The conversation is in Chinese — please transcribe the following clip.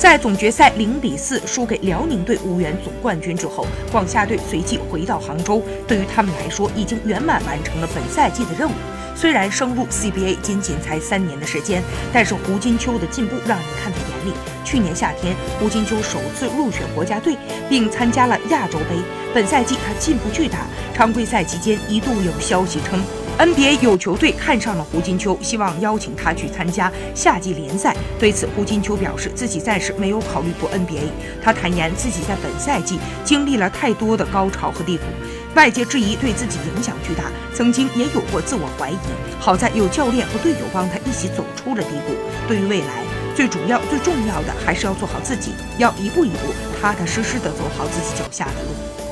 在总决赛零比四输给辽宁队无缘总冠军之后，广厦队随即回到杭州，对于他们来说已经圆满完成了本赛季的任务。虽然升入 CBA 仅仅才三年的时间，但是胡金秋的进步让人看在眼里。去年夏天，胡金秋首次入选国家队，并参加了亚洲杯。本赛季他进步巨大。常规赛期间一度有消息称。NBA 有球队看上了胡金秋，希望邀请他去参加夏季联赛。对此，胡金秋表示自己暂时没有考虑过 NBA。他坦言自己在本赛季经历了太多的高潮和低谷，外界质疑对自己影响巨大，曾经也有过自我怀疑。好在有教练和队友帮他一起走出了低谷。对于未来，最主要、最重要的还是要做好自己，要一步一步、踏踏实实地走好自己脚下的路。